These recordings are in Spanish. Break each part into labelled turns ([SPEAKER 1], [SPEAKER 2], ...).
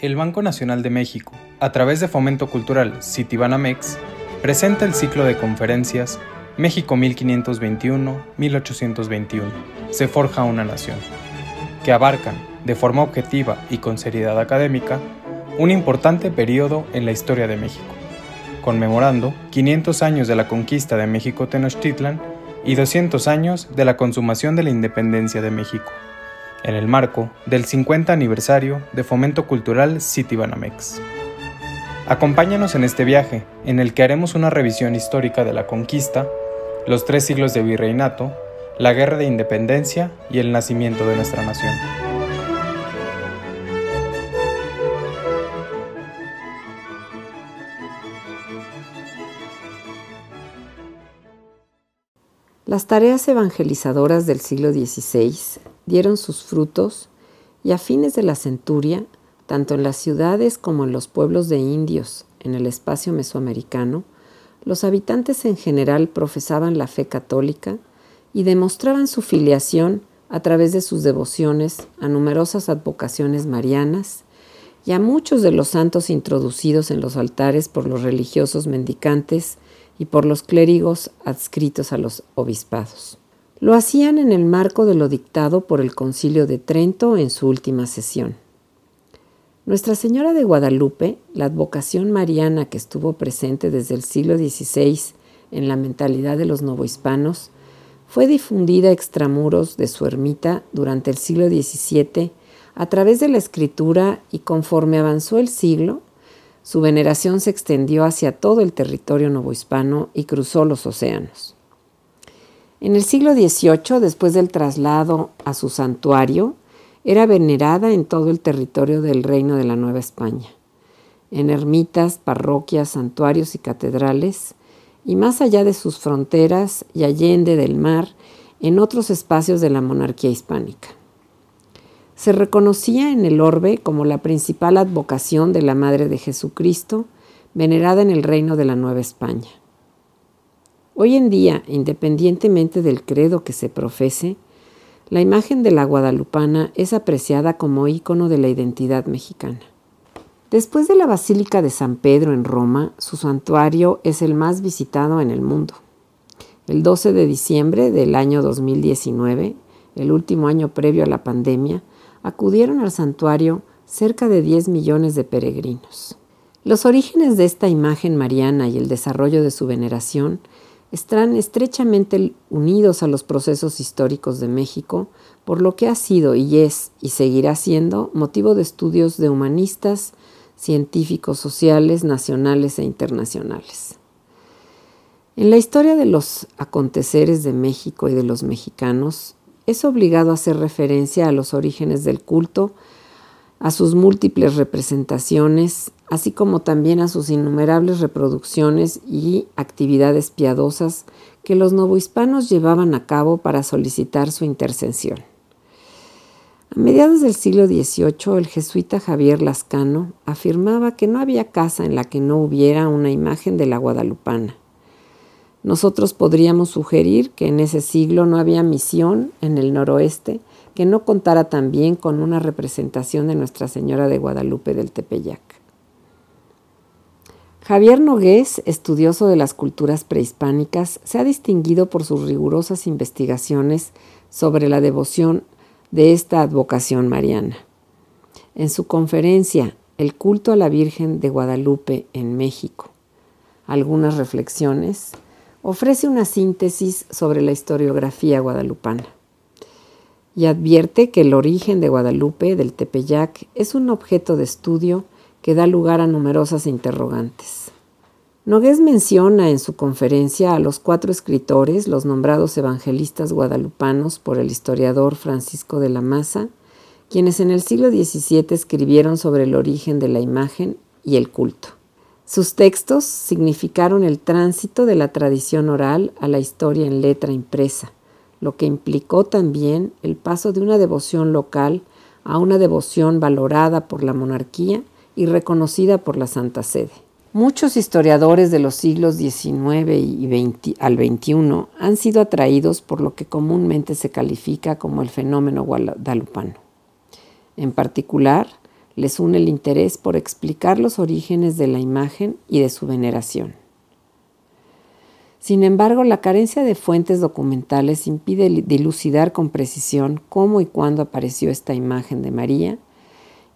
[SPEAKER 1] El Banco Nacional de México, a través de Fomento Cultural Citibanamex, presenta el ciclo de conferencias México 1521-1821, se forja una nación, que abarcan, de forma objetiva y con seriedad académica, un importante periodo en la historia de México, conmemorando 500 años de la conquista de México Tenochtitlan y 200 años de la consumación de la independencia de México en el marco del 50 aniversario de Fomento Cultural Citibanamex. Acompáñanos en este viaje, en el que haremos una revisión histórica de la conquista, los tres siglos de virreinato, la guerra de independencia y el nacimiento de nuestra nación.
[SPEAKER 2] Las tareas evangelizadoras del siglo XVI dieron sus frutos y a fines de la centuria, tanto en las ciudades como en los pueblos de indios en el espacio mesoamericano, los habitantes en general profesaban la fe católica y demostraban su filiación a través de sus devociones a numerosas advocaciones marianas y a muchos de los santos introducidos en los altares por los religiosos mendicantes y por los clérigos adscritos a los obispados. Lo hacían en el marco de lo dictado por el Concilio de Trento en su última sesión. Nuestra Señora de Guadalupe, la advocación mariana que estuvo presente desde el siglo XVI en la mentalidad de los novohispanos, fue difundida extramuros de su ermita durante el siglo XVII a través de la escritura y conforme avanzó el siglo, su veneración se extendió hacia todo el territorio novohispano y cruzó los océanos. En el siglo XVIII, después del traslado a su santuario, era venerada en todo el territorio del Reino de la Nueva España, en ermitas, parroquias, santuarios y catedrales, y más allá de sus fronteras y allende del mar, en otros espacios de la monarquía hispánica. Se reconocía en el orbe como la principal advocación de la Madre de Jesucristo, venerada en el Reino de la Nueva España. Hoy en día, independientemente del credo que se profese, la imagen de la guadalupana es apreciada como ícono de la identidad mexicana. Después de la Basílica de San Pedro en Roma, su santuario es el más visitado en el mundo. El 12 de diciembre del año 2019, el último año previo a la pandemia, acudieron al santuario cerca de 10 millones de peregrinos. Los orígenes de esta imagen mariana y el desarrollo de su veneración están estrechamente unidos a los procesos históricos de México, por lo que ha sido y es y seguirá siendo motivo de estudios de humanistas, científicos sociales, nacionales e internacionales. En la historia de los aconteceres de México y de los mexicanos, es obligado a hacer referencia a los orígenes del culto, a sus múltiples representaciones, así como también a sus innumerables reproducciones y actividades piadosas que los novohispanos llevaban a cabo para solicitar su intercesión. A mediados del siglo XVIII, el jesuita Javier Lascano afirmaba que no había casa en la que no hubiera una imagen de la guadalupana. Nosotros podríamos sugerir que en ese siglo no había misión en el noroeste que no contara también con una representación de Nuestra Señora de Guadalupe del Tepeyac. Javier Nogués, estudioso de las culturas prehispánicas, se ha distinguido por sus rigurosas investigaciones sobre la devoción de esta advocación mariana. En su conferencia El culto a la Virgen de Guadalupe en México, algunas reflexiones, ofrece una síntesis sobre la historiografía guadalupana y advierte que el origen de Guadalupe, del Tepeyac, es un objeto de estudio que da lugar a numerosas interrogantes. Nogués menciona en su conferencia a los cuatro escritores, los nombrados evangelistas guadalupanos por el historiador Francisco de la Maza, quienes en el siglo XVII escribieron sobre el origen de la imagen y el culto. Sus textos significaron el tránsito de la tradición oral a la historia en letra impresa, lo que implicó también el paso de una devoción local a una devoción valorada por la monarquía y reconocida por la Santa Sede. Muchos historiadores de los siglos XIX y al XXI han sido atraídos por lo que comúnmente se califica como el fenómeno guadalupano. En particular, les une el interés por explicar los orígenes de la imagen y de su veneración. Sin embargo, la carencia de fuentes documentales impide dilucidar con precisión cómo y cuándo apareció esta imagen de María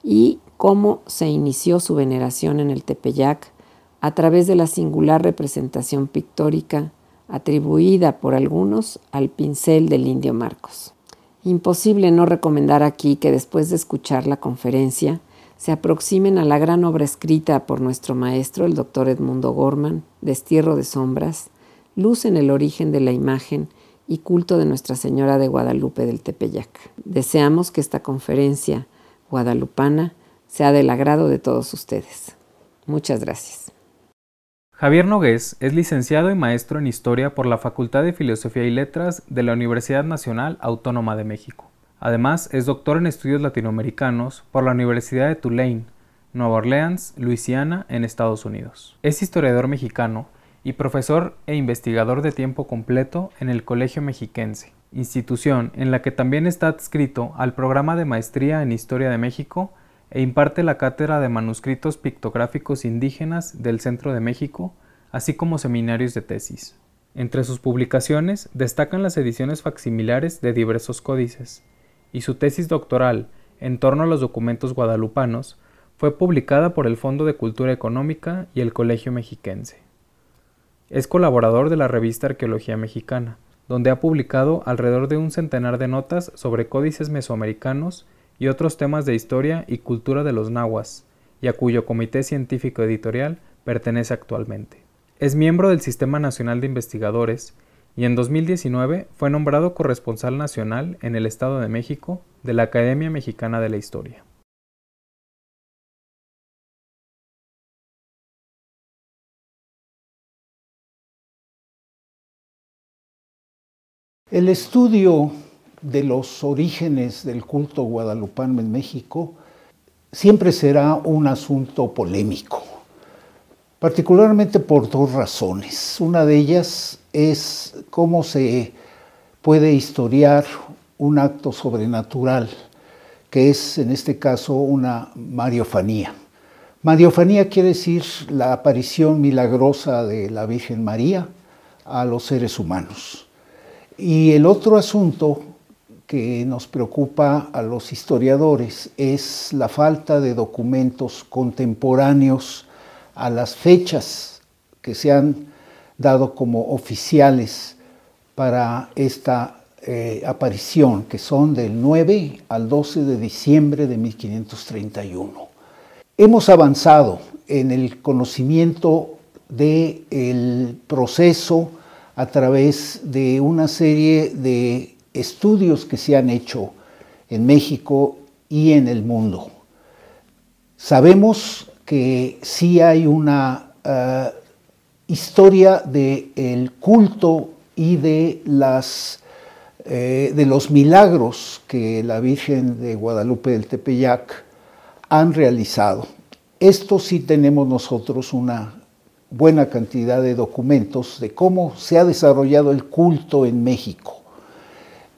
[SPEAKER 2] y cómo se inició su veneración en el Tepeyac a través de la singular representación pictórica atribuida por algunos al pincel del indio Marcos. Imposible no recomendar aquí que después de escuchar la conferencia se aproximen a la gran obra escrita por nuestro maestro, el doctor Edmundo Gorman, Destierro de Sombras, luz en el origen de la imagen y culto de Nuestra Señora de Guadalupe del Tepeyac. Deseamos que esta conferencia guadalupana sea del agrado de todos ustedes. Muchas gracias.
[SPEAKER 1] Javier Nogués es licenciado y maestro en Historia por la Facultad de Filosofía y Letras de la Universidad Nacional Autónoma de México. Además, es doctor en estudios latinoamericanos por la Universidad de Tulane, Nueva Orleans, Luisiana, en Estados Unidos. Es historiador mexicano y profesor e investigador de tiempo completo en el Colegio Mexiquense, institución en la que también está adscrito al programa de maestría en Historia de México e imparte la cátedra de manuscritos pictográficos indígenas del Centro de México, así como seminarios de tesis. Entre sus publicaciones destacan las ediciones facsimilares de diversos códices, y su tesis doctoral en torno a los documentos guadalupanos fue publicada por el Fondo de Cultura Económica y el Colegio Mexiquense. Es colaborador de la revista Arqueología Mexicana, donde ha publicado alrededor de un centenar de notas sobre códices mesoamericanos y otros temas de historia y cultura de los nahuas, y a cuyo comité científico editorial pertenece actualmente. Es miembro del Sistema Nacional de Investigadores y en 2019 fue nombrado corresponsal nacional en el Estado de México de la Academia Mexicana de la Historia.
[SPEAKER 3] El estudio de los orígenes del culto guadalupano en México siempre será un asunto polémico, particularmente por dos razones. Una de ellas es cómo se puede historiar un acto sobrenatural, que es en este caso una mariofanía. Mariofanía quiere decir la aparición milagrosa de la Virgen María a los seres humanos. Y el otro asunto que nos preocupa a los historiadores es la falta de documentos contemporáneos a las fechas que se han dado como oficiales para esta eh, aparición, que son del 9 al 12 de diciembre de 1531. Hemos avanzado en el conocimiento del proceso a través de una serie de estudios que se han hecho en México y en el mundo. Sabemos que sí hay una eh, historia del culto y de, las, eh, de los milagros que la Virgen de Guadalupe del Tepeyac han realizado. Esto sí tenemos nosotros una buena cantidad de documentos de cómo se ha desarrollado el culto en México.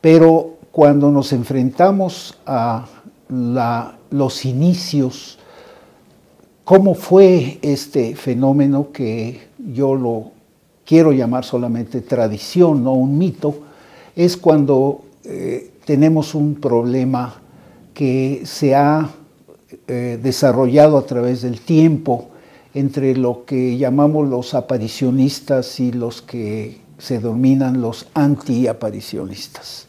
[SPEAKER 3] Pero cuando nos enfrentamos a los inicios, cómo fue este fenómeno que yo lo quiero llamar solamente tradición, no un mito, es cuando eh, tenemos un problema que se ha eh, desarrollado a través del tiempo, entre lo que llamamos los aparicionistas y los que se denominan los anti-aparicionistas.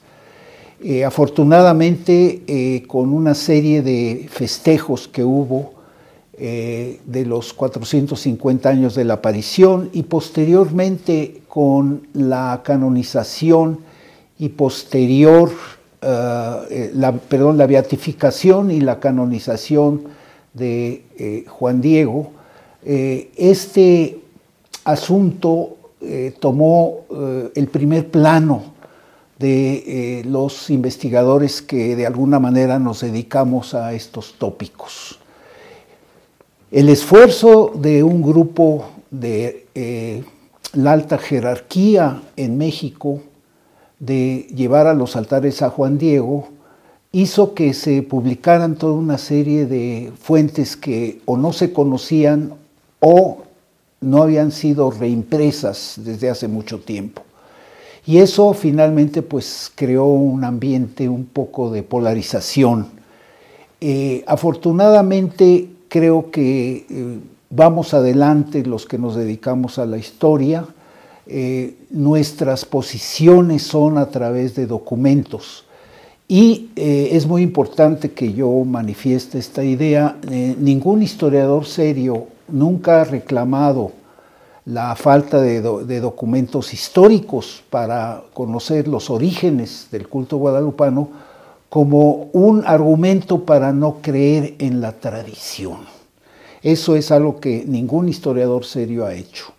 [SPEAKER 3] Eh, afortunadamente, con una serie de festejos que hubo eh, de los 450 años de la aparición y posteriormente con la canonización y posterior, la, perdón, la beatificación y la canonización de Juan Diego, eh, este asunto eh, tomó eh, el primer plano de los investigadores que de alguna manera nos dedicamos a estos tópicos. El esfuerzo de un grupo de la alta jerarquía en México de llevar a los altares a Juan Diego hizo que se publicaran toda una serie de fuentes que o no se conocían o no habían sido reimpresas desde hace mucho tiempo. Y eso finalmente pues creó un ambiente un poco de polarización. Eh, afortunadamente creo que eh, vamos adelante los que nos dedicamos a la historia. Eh, nuestras posiciones son a través de documentos. Y es muy importante que yo manifieste esta idea. ningún historiador serio nunca ha reclamado la falta de, documentos históricos para conocer los orígenes del culto guadalupano como un argumento para no creer en la tradición. Eso es algo que ningún historiador serio ha hecho.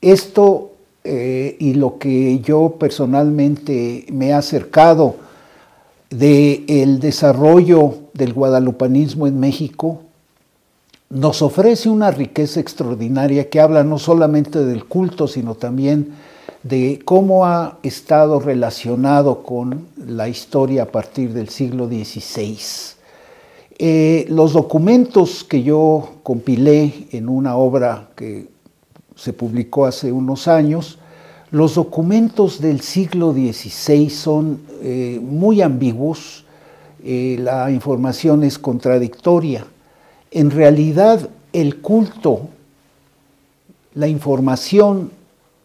[SPEAKER 3] Esto eh, y lo que yo personalmente me he acercado del desarrollo del guadalupanismo en México nos ofrece una riqueza extraordinaria que habla no solamente del culto, sino también de cómo ha estado relacionado con la historia a partir del siglo XVI. Eh, los documentos que yo compilé en una obra que se publicó hace unos años, los documentos del siglo XVI son eh, muy ambiguos, eh, la información es contradictoria en realidad el culto, la información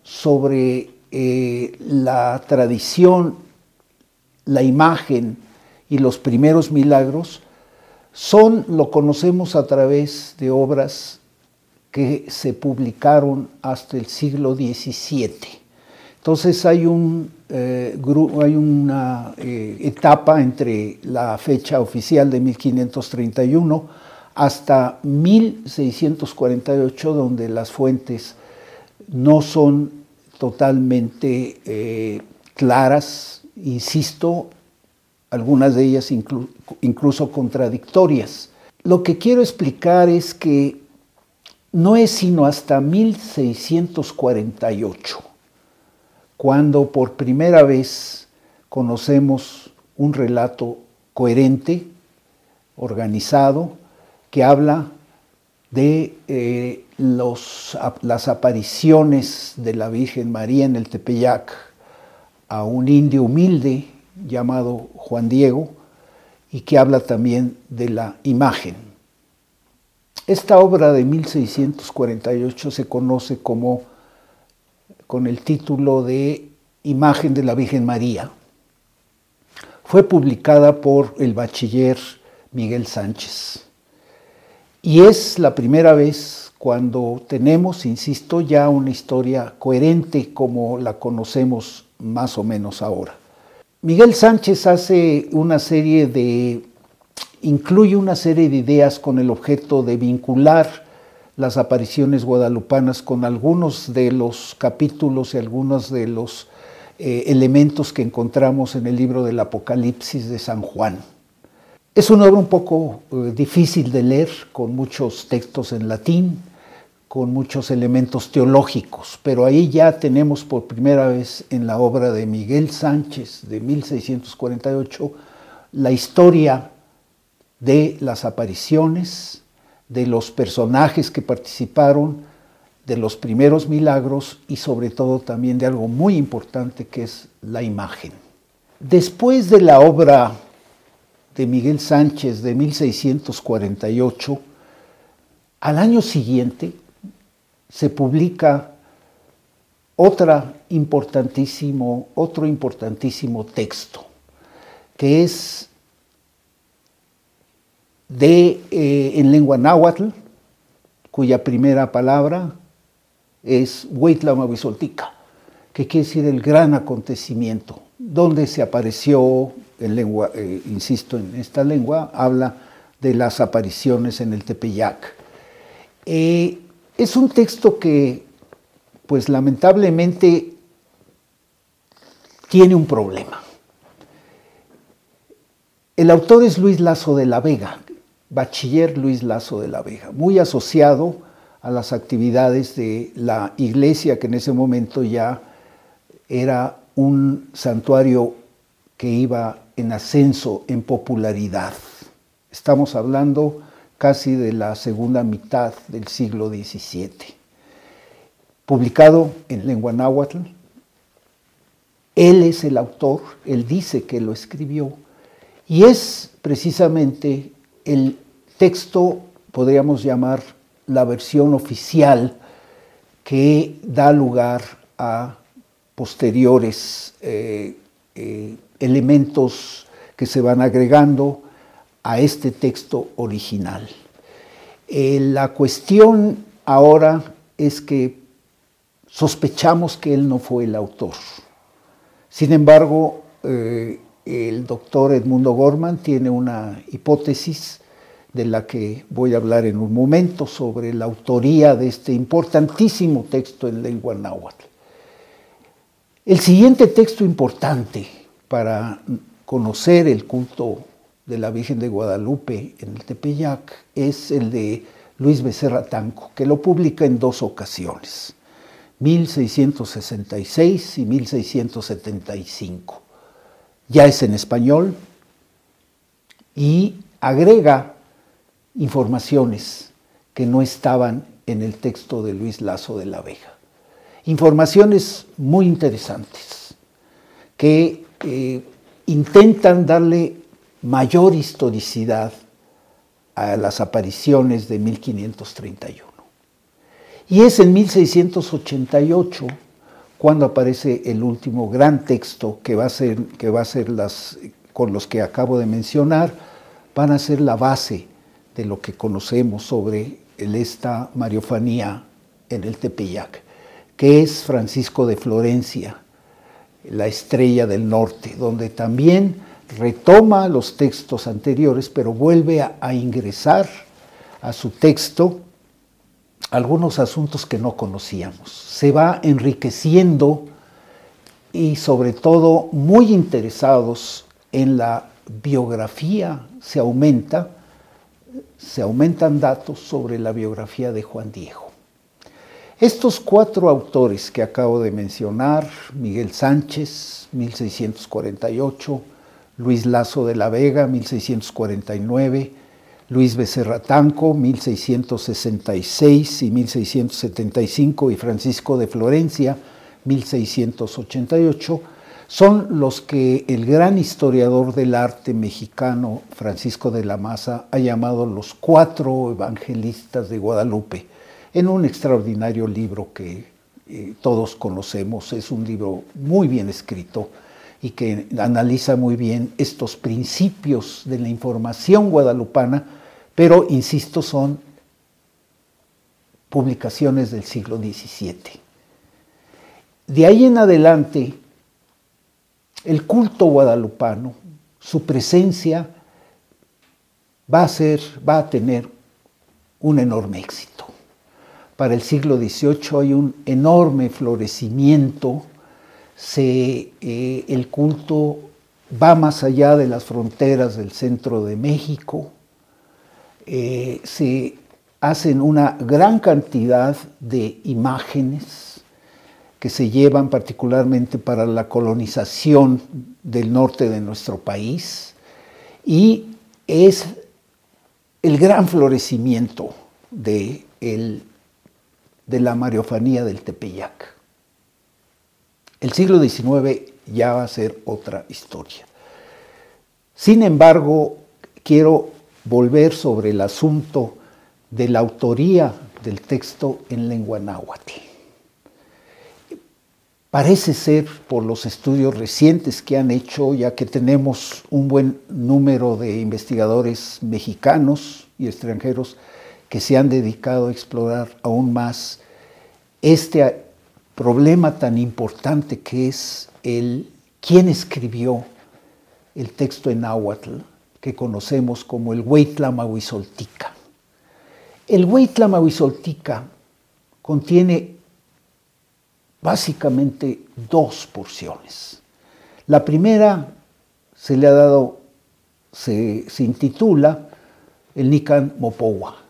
[SPEAKER 3] sobre eh, la tradición, la imagen y los primeros milagros son, lo conocemos a través de obras que se publicaron hasta el siglo XVII. Entonces hay, un, eh, hay una eh, etapa entre la fecha oficial de 1531 hasta 1648, donde las fuentes no son totalmente eh, claras, insisto, algunas de ellas incluso contradictorias. Lo que quiero explicar es que no es sino hasta 1648 cuando por primera vez conocemos un relato coherente, organizado, que habla de eh, las apariciones de la Virgen María en el Tepeyac a un indio humilde llamado Juan Diego y que habla también de la imagen. Esta obra de 1648 se conoce como con el título de Imagen de la Virgen María. Fue publicada por el bachiller Miguel Sánchez. Y es la primera vez cuando tenemos, insisto, ya una historia coherente como la conocemos más o menos ahora. Miguel Sánchez hace una serie de, incluye una serie de ideas con el objeto de vincular las apariciones guadalupanas con algunos de los capítulos y algunos de los eh, elementos que encontramos en el libro del Apocalipsis de San Juan. Es una obra un poco eh, difícil de leer, con muchos textos en latín, con muchos elementos teológicos, pero ahí ya tenemos por primera vez en la obra de Miguel Sánchez de 1648 la historia de las apariciones, de los personajes que participaron, de los primeros milagros y sobre todo también de algo muy importante que es la imagen. Después de la obra de Miguel Sánchez de 1648, al año siguiente se publica otra importantísimo, otro importantísimo texto, que es de, eh, en lengua náhuatl, cuya primera palabra es Huitlamahuizoltica, que quiere decir el gran acontecimiento, donde se apareció en lengua, eh, insisto, en esta lengua, habla de las apariciones en el Tepeyac. Eh, es un texto que, pues lamentablemente, tiene un problema. El autor es Luis Lazo de la Vega, bachiller Luis Lazo de la Vega, muy asociado a las actividades de la iglesia que en ese momento ya era un santuario que iba en ascenso en popularidad. Estamos hablando casi de la segunda mitad del siglo XVII. Publicado en lengua náhuatl, él es el autor, él dice que lo escribió, y es precisamente el texto, podríamos llamar la versión oficial, que da lugar a posteriores eh, eh, elementos que se van agregando a este texto original. Eh, la cuestión ahora es que sospechamos que él no fue el autor. Sin embargo, el doctor Edmundo Gorman tiene una hipótesis de la que voy a hablar en un momento sobre la autoría de este importantísimo texto en lengua náhuatl. El siguiente texto importante para conocer el culto de la Virgen de Guadalupe en el Tepeyac es el de Luis Becerra Tanco, que lo publica en dos ocasiones, 1666 y 1675. Ya es en español y agrega informaciones que no estaban en el texto de Luis Lazo de la Vega. Informaciones muy interesantes que eh, intentan darle mayor historicidad a las apariciones de 1531. Y es en 1688 cuando aparece el último gran texto que va a ser, que va a ser las, con los que acabo de mencionar, van a ser la base de lo que conocemos sobre esta Mariofanía en el Tepeyac, que es Francisco de Florencia, la estrella del norte, donde también retoma los textos anteriores, pero vuelve a, ingresar a su texto algunos asuntos que no conocíamos. Se va enriqueciendo y sobre todo muy interesados en la biografía, se aumenta se aumentan datos sobre la biografía de Juan Diego. Estos cuatro autores que acabo de mencionar, Miguel Sánchez, 1648, Luis Lazo de la Vega, 1649, Luis Becerra Tanco, 1666 y 1675, y Francisco de Florencia, 1688, son los que el gran historiador del arte mexicano Francisco de la Maza ha llamado los cuatro evangelistas de Guadalupe, en un extraordinario libro que eh, todos conocemos, es un libro muy bien escrito y que analiza muy bien estos principios de la información guadalupana, pero, insisto, son publicaciones del siglo XVII. De ahí en adelante, el culto guadalupano, su presencia va a ser, va a tener un enorme éxito. Para el siglo XVIII hay un enorme florecimiento, eh, el culto va más allá de las fronteras del centro de México, eh, se hacen una gran cantidad de imágenes, que se llevan particularmente para la colonización del norte de nuestro país y es el gran florecimiento de, de la mariofanía del Tepeyac. El siglo XIX ya va a ser otra historia. Sin embargo, quiero volver sobre el asunto de la autoría del texto en lengua náhuatl. Parece ser, por los estudios recientes que han hecho, ya que tenemos un buen número de investigadores mexicanos y extranjeros que se han dedicado a explorar aún más este problema tan importante que es el quién escribió el texto en náhuatl que conocemos como el Huitlamahuizoltica. El Huitlamahuizoltica contiene básicamente dos porciones. La primera se le ha dado, se, intitula el Nican Mopowa,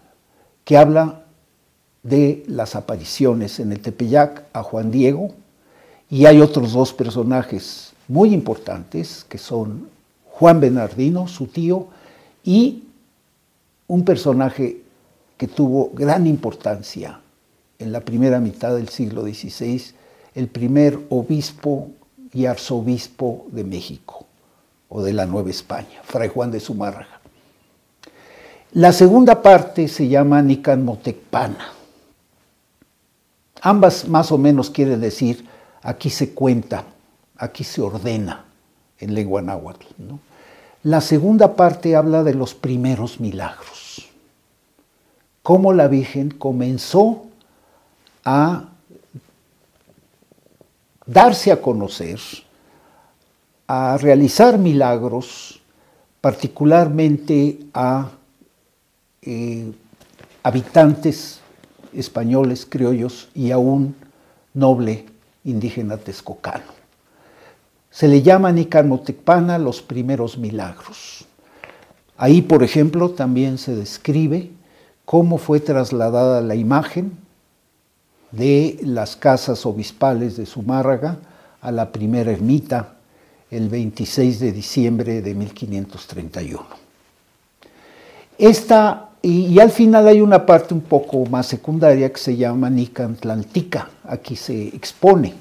[SPEAKER 3] que habla de las apariciones en el Tepeyac a Juan Diego, y hay otros dos personajes muy importantes, que son Juan Bernardino, su tío, y un personaje que tuvo gran importancia en la primera mitad del siglo XVI, el primer obispo y arzobispo de México o de la Nueva España, Fray Juan de Zumárraga. La segunda parte se llama Nican Motecpana. Ambas más o menos quiere decir aquí se cuenta, aquí se ordena en lengua náhuatl. La segunda parte habla de los primeros milagros, cómo la Virgen comenzó a darse a conocer, a realizar milagros, particularmente a eh, habitantes españoles, criollos y a un noble indígena texcocano. Se le llama Nicanmotecpana los primeros milagros. Ahí, por ejemplo, también se describe cómo fue trasladada la imagen de las casas obispales de Zumárraga a la primera ermita el 26 de diciembre de 1531. Esta, y, al final hay una parte un poco más secundaria que se llama Nicantlantica, aquí se expone,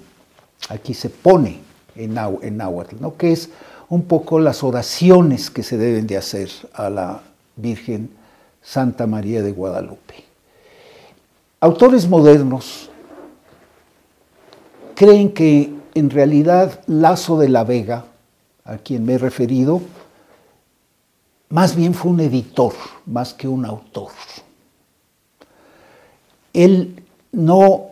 [SPEAKER 3] aquí se pone en, en náhuatl, ¿no? que es un poco las oraciones que se deben de hacer a la Virgen Santa María de Guadalupe. Autores modernos creen que en realidad Lazo de la Vega, a quien me he referido, más bien fue un editor, más que un autor. Él no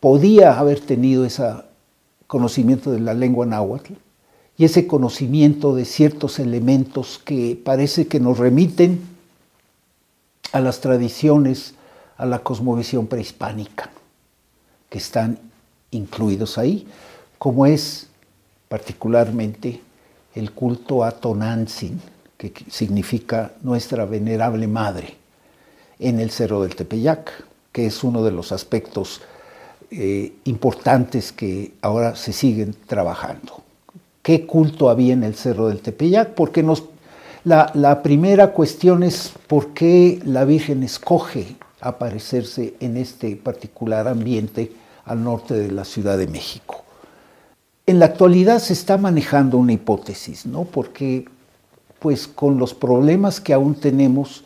[SPEAKER 3] podía haber tenido ese conocimiento de la lengua náhuatl y ese conocimiento de ciertos elementos que parece que nos remiten a las tradiciones, a la cosmovisión prehispánica, que están incluidos ahí, como es particularmente el culto a Tonantzin, que significa nuestra venerable madre, en el Cerro del Tepeyac, que es uno de los aspectos eh, importantes que ahora se siguen trabajando. ¿Qué culto había en el Cerro del Tepeyac? Porque nos la, primera cuestión es por qué la Virgen escoge aparecerse en este particular ambiente al norte de la Ciudad de México. En la actualidad se está manejando una hipótesis, ¿no? Porque pues con los problemas que aún tenemos,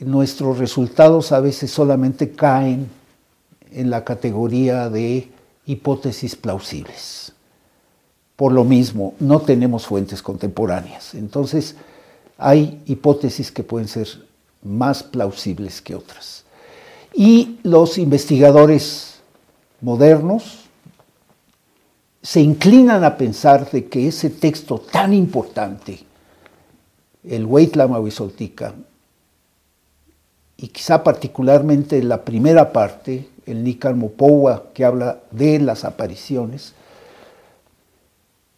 [SPEAKER 3] nuestros resultados a veces solamente caen en la categoría de hipótesis plausibles. Por lo mismo, no tenemos fuentes contemporáneas. Entonces, hay hipótesis que pueden ser más plausibles que otras. Y los investigadores modernos se inclinan a pensar de que ese texto tan importante, el Huisoltica, y quizá particularmente la primera parte, el Nicarmopowa, que habla de las apariciones,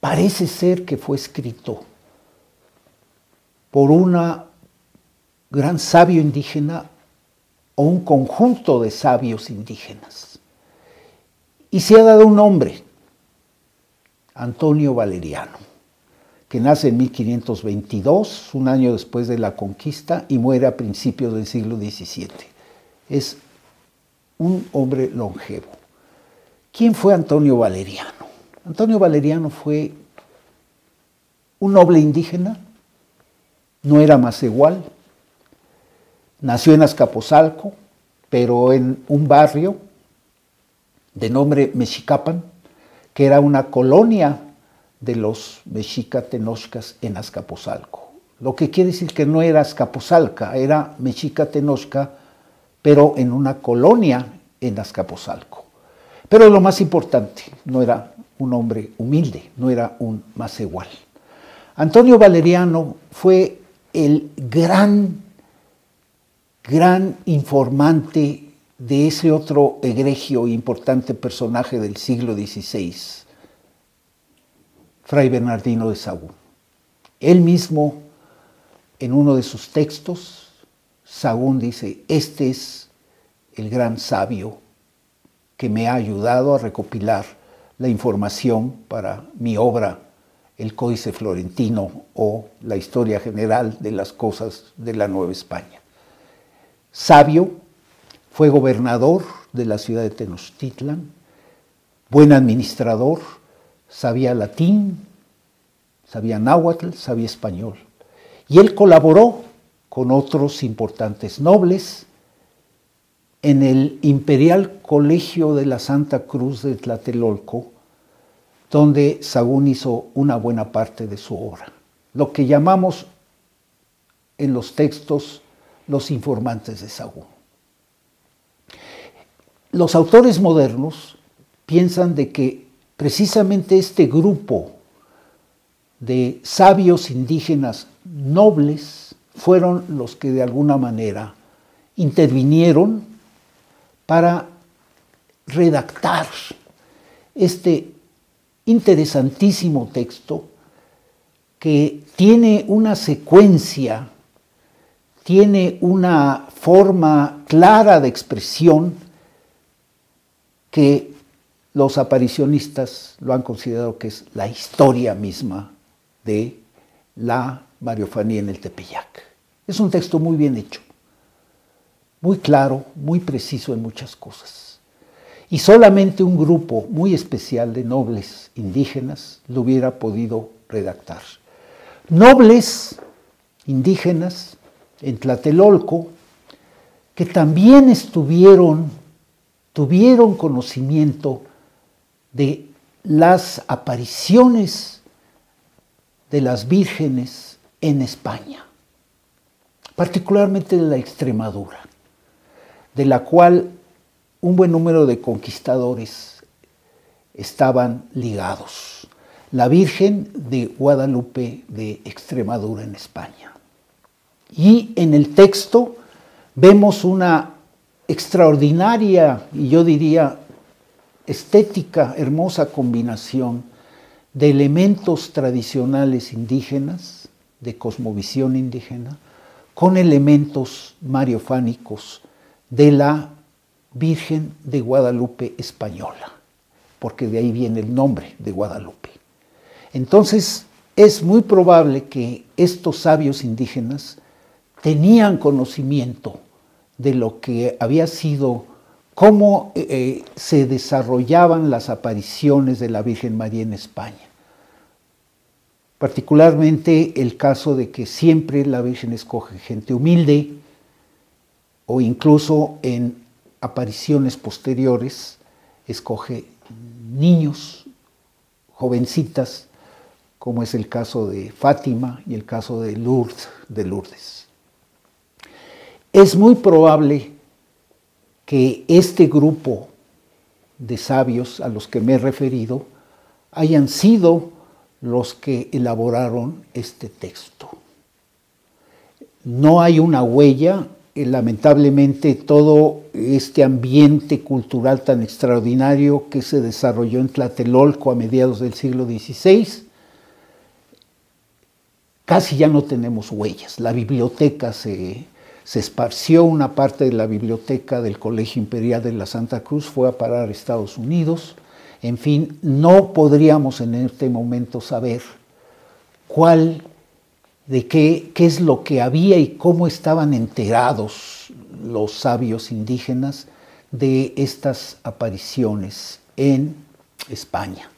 [SPEAKER 3] parece ser que fue escrito por una gran sabio indígena o un conjunto de sabios indígenas. Y se ha dado un nombre, Antonio Valeriano, que nace en 1522, un año después de la conquista, y muere a principios del siglo XVII. Es un hombre longevo. ¿Quién fue Antonio Valeriano? Antonio Valeriano fue un noble indígena no era más igual. Nació en Azcapotzalco, pero en un barrio de nombre Mexicapan, que era una colonia de los mexica tenochcas en Azcapotzalco. Lo que quiere decir que no era Azcapotzalca, era mexica tenochca, pero en una colonia en Azcapotzalco. Pero lo más importante, no era un hombre humilde, no era un más igual. Antonio Valeriano fue el gran, gran informante de ese otro egregio importante personaje del siglo XVI, Fray Bernardino de Sagún. Él mismo, en uno de sus textos, Sagún dice, este es el gran sabio que me ha ayudado a recopilar la información para mi obra El Códice Florentino o la historia general de las cosas de la Nueva España. Sabio, fue gobernador de la ciudad de Tenochtitlan, buen administrador, sabía latín, sabía náhuatl, sabía español. Y él colaboró con otros importantes nobles en el Imperial Colegio de la Santa Cruz de Tlatelolco, donde Sagún hizo una buena parte de su obra, lo que llamamos en los textos los informantes de Sagún. Los autores modernos piensan de que precisamente este grupo de sabios indígenas nobles fueron los que de alguna manera intervinieron para redactar este interesantísimo texto que tiene una secuencia, tiene una forma clara de expresión que los aparicionistas lo han considerado que es la historia misma de la Mariofanía en el Tepeyac. Es un texto muy bien hecho muy claro, muy preciso en muchas cosas. Y solamente un grupo muy especial de nobles indígenas lo hubiera podido redactar. Nobles indígenas en Tlatelolco que también estuvieron, tuvieron conocimiento de las apariciones de las vírgenes en España, particularmente de la Extremadura de la cual un buen número de conquistadores estaban ligados. La Virgen de Guadalupe de Extremadura en España. Y en el texto vemos una extraordinaria y yo diría estética, hermosa combinación de elementos tradicionales indígenas, de cosmovisión indígena, con elementos mariofánicos de la Virgen de Guadalupe española, porque de ahí viene el nombre de Guadalupe. Entonces, es muy probable que estos sabios indígenas tenían conocimiento de lo que había sido, cómo eh, eh, se desarrollaban las apariciones de la Virgen María en España. Particularmente el caso de que siempre la Virgen escoge gente humilde, o incluso en apariciones posteriores escoge niños, jovencitas, como es el caso de Fátima y el caso de Lourdes, de Lourdes. Es muy probable que este grupo de sabios a los que me he referido hayan sido los que elaboraron este texto. No hay una huella eh, lamentablemente todo este ambiente cultural tan extraordinario que se desarrolló en Tlatelolco a mediados del siglo XVI, casi ya no tenemos huellas. La biblioteca se, se esparció, una parte de la biblioteca del Colegio Imperial de la Santa Cruz fue a parar a Estados Unidos. En fin, no podríamos en este momento saber cuál de qué, qué es lo que había y cómo estaban enterados los sabios indígenas de estas apariciones en España.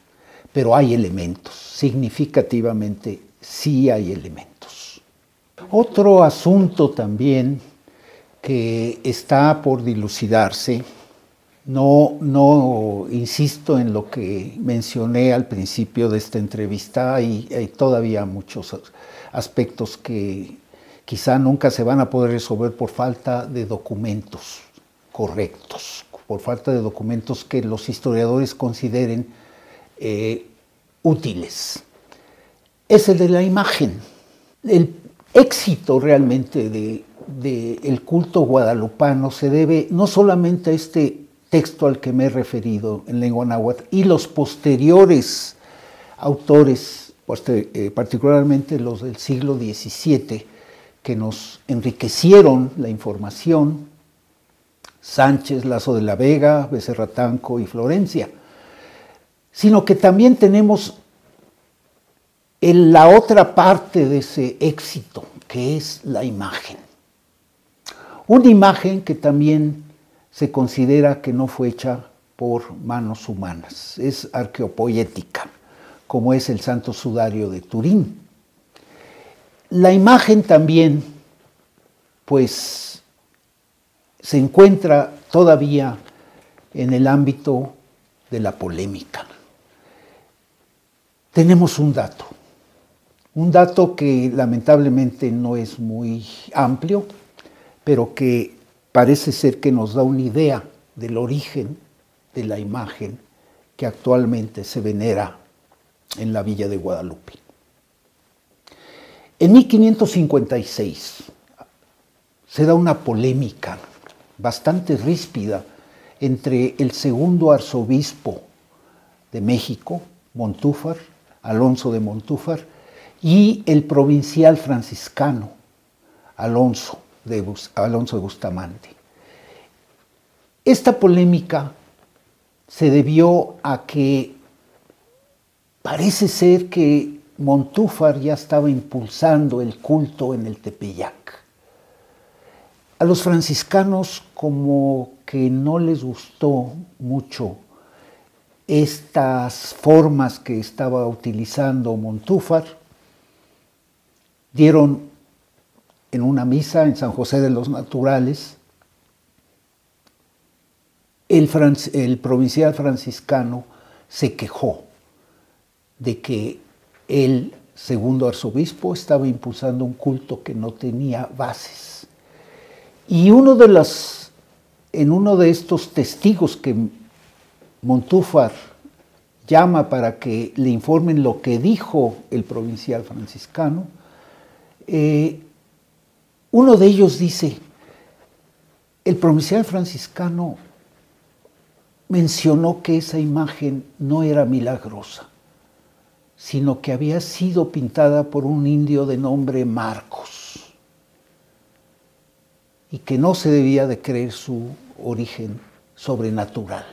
[SPEAKER 3] Pero hay elementos, significativamente sí hay elementos. Otro asunto también que está por dilucidarse, no, no insisto en lo que mencioné al principio de esta entrevista, y hay todavía muchos aspectos que quizá nunca se van a poder resolver por falta de documentos correctos, por falta de documentos que los historiadores consideren eh, útiles. Es el de la imagen. Éxito realmente del de, culto guadalupano se debe no solamente a este texto al que me he referido en lengua náhuatl y los posteriores autores eh, particularmente los del siglo XVII, que nos enriquecieron la información, Sánchez, Lazo de la Vega, Becerra Tanco y Florencia. sino que también tenemos la otra parte de ese éxito, que es la imagen. Una imagen que también se considera que no fue hecha por manos humanas, es arqueopoética, como es el Santo Sudario de Turín. La imagen también, pues, se encuentra todavía en el ámbito de la polémica. Tenemos un dato, un dato que lamentablemente no es muy amplio, pero que parece ser que nos da una idea del origen de la imagen que actualmente se venera en la villa de Guadalupe. En 1556 se da una polémica bastante ríspida entre el segundo arzobispo de México, Montúfar, Alonso de Montúfar, y el provincial franciscano, Alonso de, Alonso Bustamante. Esta polémica se debió a que parece ser que Montúfar ya estaba impulsando el culto en el Tepeyac. A los franciscanos como que no les gustó mucho estas formas que estaba utilizando Montúfar, dieron en una misa en San José de los Naturales, el, el, provincial franciscano se quejó de que el segundo arzobispo estaba impulsando un culto que no tenía bases. Y uno de las, en uno de estos testigos que Montúfar llama para que le informen lo que dijo el provincial franciscano, eh, uno de ellos dice, el provincial franciscano mencionó que esa imagen no era milagrosa, sino que había sido pintada por un indio de nombre Marcos y que no se debía de creer su origen sobrenatural.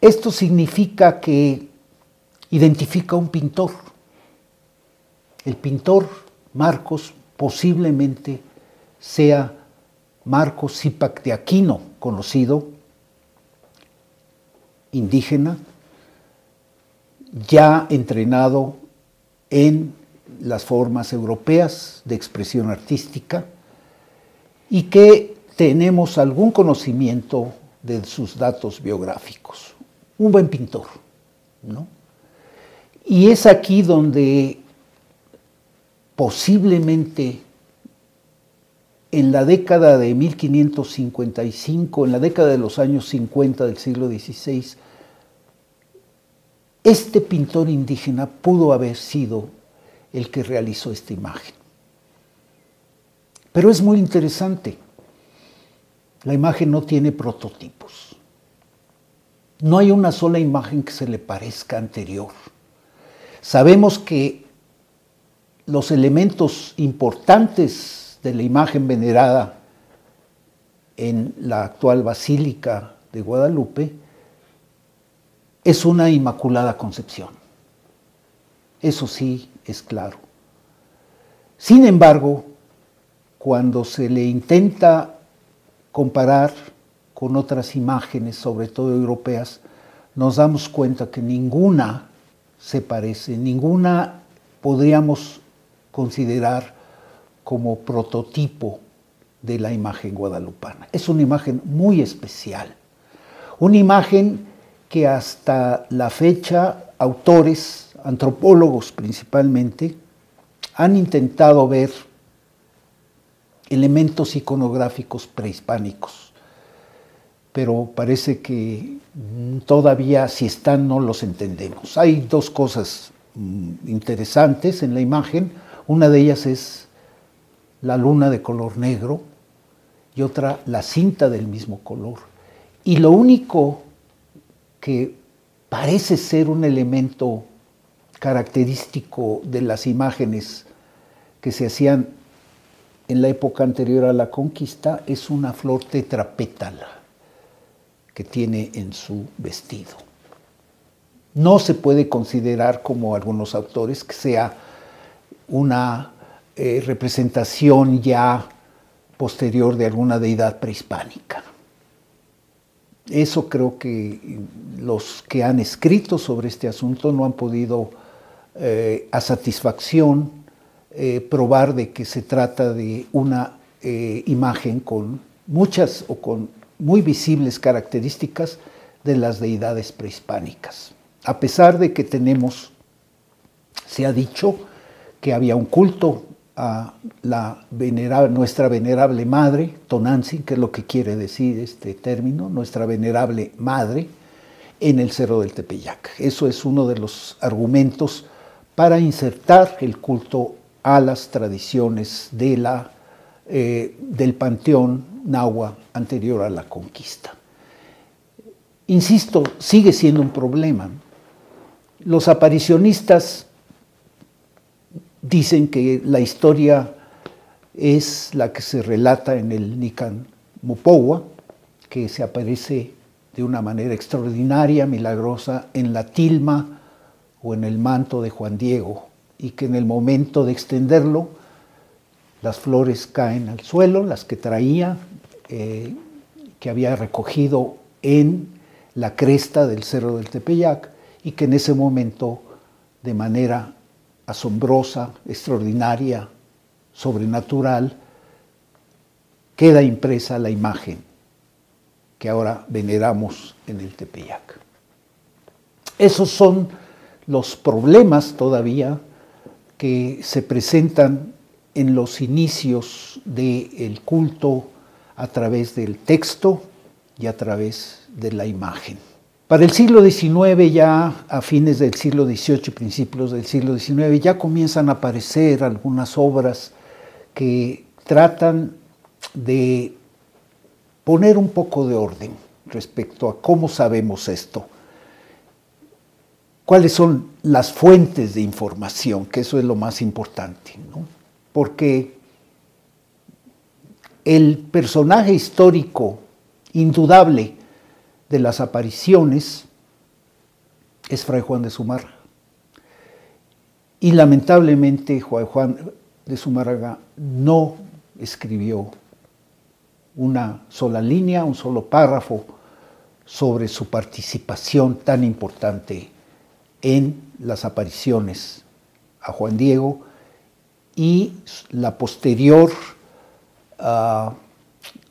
[SPEAKER 3] Esto significa que identifica un pintor. El pintor Marcos posiblemente sea Marcos Zipac de Aquino, conocido, indígena, ya entrenado en las formas europeas de expresión artística y que tenemos algún conocimiento de sus datos biográficos. Un buen pintor, ¿no? Y es aquí donde posiblemente en la década de 1555, en la década de los años 50 del siglo XVI, este pintor indígena pudo haber sido el que realizó esta imagen. Pero es muy interesante. La imagen no tiene prototipos. No hay una sola imagen que se le parezca anterior. Sabemos que los elementos importantes de la imagen venerada en la actual Basílica de Guadalupe es una Inmaculada Concepción. Eso sí es claro. Sin embargo, cuando se le intenta comparar con otras imágenes, sobre todo europeas, nos damos cuenta que ninguna se parece, ninguna podríamos considerar como prototipo de la imagen guadalupana. Es una imagen muy especial, una imagen que hasta la fecha autores, antropólogos principalmente, han intentado ver elementos iconográficos prehispánicos, pero parece que todavía si están no los entendemos. Hay dos cosas mm, interesantes en la imagen. Una de ellas es la luna de color negro y otra la cinta del mismo color. Y lo único que parece ser un elemento característico de las imágenes que se hacían en la época anterior a la conquista es una flor tetrapétala, que tiene en su vestido. No se puede considerar, como algunos autores, que sea una eh, representación ya posterior de alguna deidad prehispánica. Eso creo que los que han escrito sobre este asunto no han podido eh, a satisfacción eh, probar de que se trata de una imagen con muchas o con muy visibles características de las deidades prehispánicas. A pesar de que tenemos, se ha dicho, que había un culto a nuestra venerable madre, Tonantzin, que es lo que quiere decir este término, nuestra venerable madre, en el Cerro del Tepeyac. Eso es uno de los argumentos para insertar el culto a las tradiciones de la, eh, del panteón nahua anterior a la conquista. Insisto, sigue siendo un problema. Los aparicionistas dicen que la historia es la que se relata en el Nican Mupowa, que se aparece de una manera extraordinaria, milagrosa, en la tilma o en el manto de Juan Diego, y que en el momento de extenderlo, las flores caen al suelo, las que traía, eh, que había recogido en la cresta del Cerro del Tepeyac, y que en ese momento, de manera asombrosa, extraordinaria, sobrenatural, queda impresa la imagen que ahora veneramos en el Tepeyac. Esos son los problemas todavía que se presentan en los inicios del culto a través del texto y a través de la imagen. Para el siglo XIX, ya a fines del siglo XVIII, principios del siglo XIX, ya comienzan a aparecer algunas obras que tratan de poner un poco de orden respecto a cómo sabemos esto, cuáles son las fuentes de información, que eso es lo más importante, porque el personaje histórico indudable de las apariciones es Fray Juan de Zumárraga. Y lamentablemente Juan de Zumárraga no escribió una sola línea, un solo párrafo sobre su participación tan importante en las apariciones a Juan Diego y la posterior ah,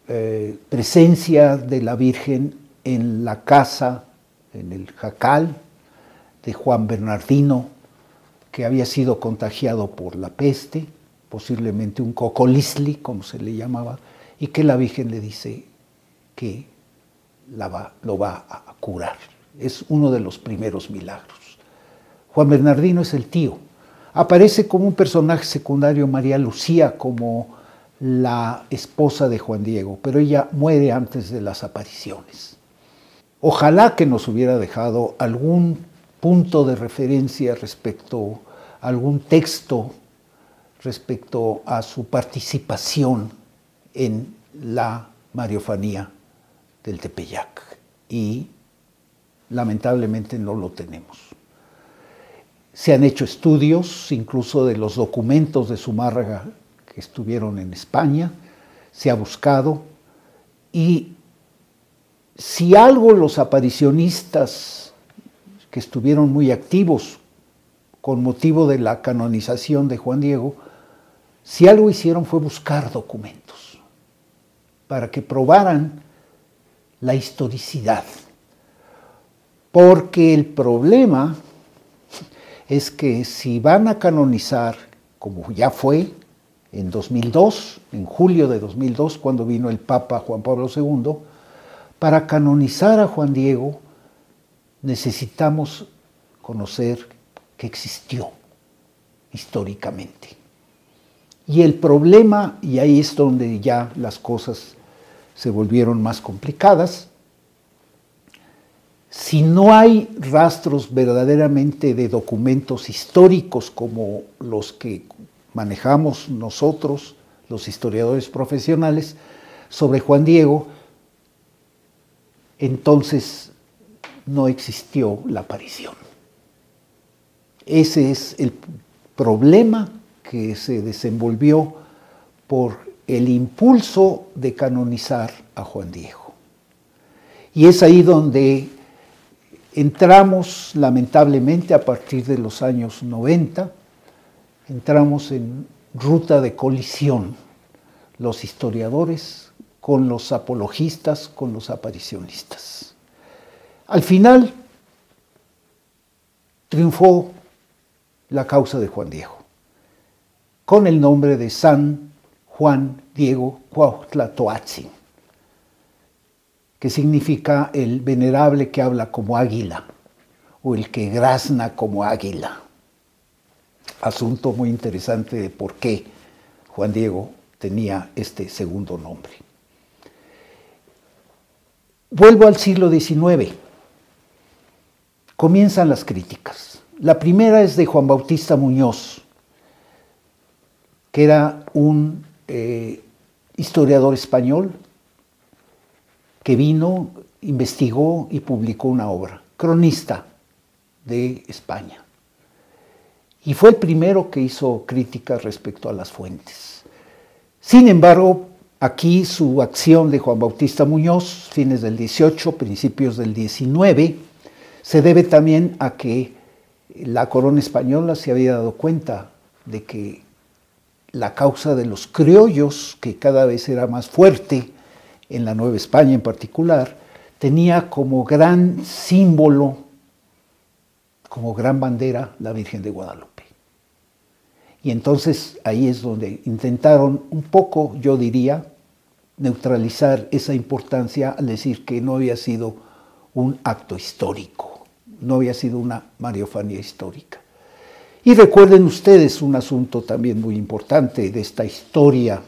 [SPEAKER 3] eh, presencia de la Virgen en la casa, en el jacal de Juan Bernardino, que había sido contagiado por la peste, posiblemente un cocolisli, como se le llamaba, y que la Virgen le dice que la lo va a curar. Es uno de los primeros milagros. Juan Bernardino es el tío. Aparece como un personaje secundario María Lucía como la esposa de Juan Diego, pero ella muere antes de las apariciones. Ojalá que nos hubiera dejado algún punto de referencia respecto a algún texto respecto a su participación en la mariofanía del Tepeyac. Y lamentablemente no lo tenemos. Se han hecho estudios, incluso de los documentos de Zumárraga que estuvieron en España, se ha buscado y si algo los aparicionistas que estuvieron muy activos con motivo de la canonización de Juan Diego, si algo hicieron fue buscar documentos para que probaran la historicidad. Porque el problema es que si van a canonizar, como ya fue en 2002, en julio de 2002, cuando vino el Papa Juan Pablo II, para canonizar a Juan Diego necesitamos conocer que existió históricamente. Y el problema, y ahí es donde ya las cosas se volvieron más complicadas, si no hay rastros verdaderamente de documentos históricos como los que manejamos nosotros, los historiadores profesionales, sobre Juan Diego, entonces no existió la aparición. Ese es el problema que se desenvolvió por el impulso de canonizar a Juan Diego. Y es ahí donde entramos, lamentablemente, a partir de los años 90, entramos en ruta de colisión, los historiadores con los apologistas, con los aparicionistas. Al final triunfó la causa de Juan Diego, con el nombre de San Juan Diego Cuauhtlatoatzin, que significa el venerable que habla como águila o el que grazna como águila. Asunto muy interesante de por qué Juan Diego tenía este segundo nombre. Vuelvo al siglo XIX. Comienzan las críticas. La primera es de Juan Bautista Muñoz, que era un eh, historiador español que vino, investigó y publicó una obra, cronista de España. Y fue el primero que hizo críticas respecto a las fuentes. Sin embargo, aquí su acción de Juan Bautista Muñoz, fines del 18, principios del 19, se debe también a que la corona española se había dado cuenta de que la causa de los criollos, que cada vez era más fuerte en la Nueva España en particular, tenía como gran símbolo, como gran bandera, la Virgen de Guadalupe. Y entonces ahí es donde intentaron un poco, yo diría, neutralizar esa importancia al decir que no había sido un acto histórico no había sido una mariofanía histórica. Y recuerden ustedes un asunto también muy importante de esta historia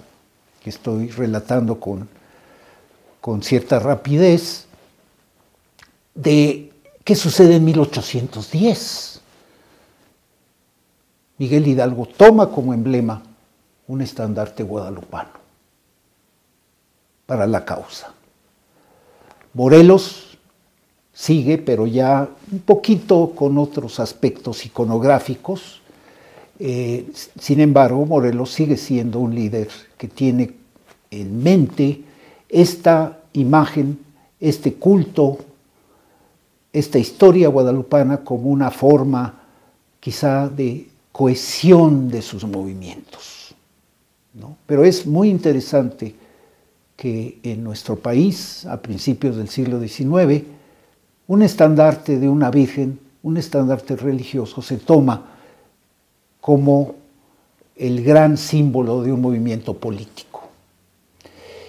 [SPEAKER 3] que estoy relatando con, con cierta rapidez, de qué sucede en 1810. Miguel Hidalgo toma como emblema un estandarte guadalupano para la causa. Morelos sigue, pero ya un poquito con otros aspectos iconográficos. Eh, sin embargo, Morelos sigue siendo un líder que tiene en mente esta imagen, este culto, esta historia guadalupana como una forma quizá de cohesión de sus movimientos. Pero es muy interesante que en nuestro país, a principios del siglo XIX, un estandarte de una virgen, un estandarte religioso, se toma como el gran símbolo de un movimiento político.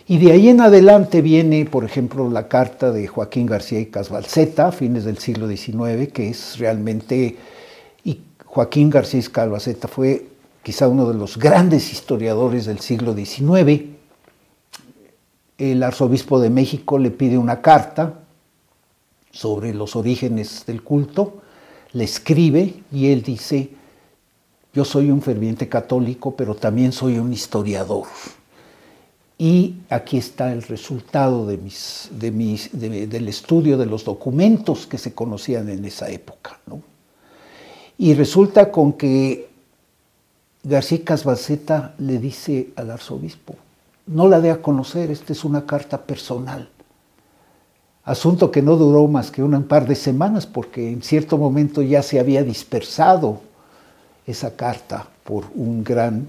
[SPEAKER 3] Y de ahí en adelante viene, por ejemplo, la carta de Joaquín García y Casbalceta, a fines del siglo XIX, que es realmente, Joaquín García y Casbalceta fue quizá uno de los grandes historiadores del siglo XIX. El arzobispo de México le pide una carta sobre los orígenes del culto, le escribe y él dice, yo soy un ferviente católico, pero también soy un historiador. Y aquí está el resultado del estudio de los documentos que se conocían en esa época. Y resulta con que García Casbaceta le dice al arzobispo, no la dé a conocer, esta es una carta personal asunto que no duró más que un par de semanas porque en cierto momento ya se había dispersado esa carta por un gran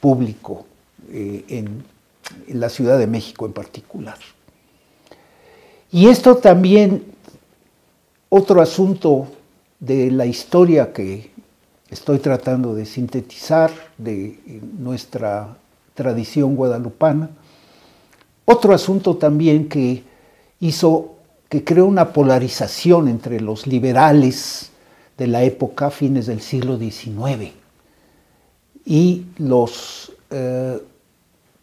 [SPEAKER 3] público eh, en, en la Ciudad de México en particular. Y esto también, otro asunto de la historia que estoy tratando de sintetizar de nuestra tradición guadalupana, otro asunto también que hizo que creó una polarización entre los liberales de la época, fines del siglo XIX, y los eh,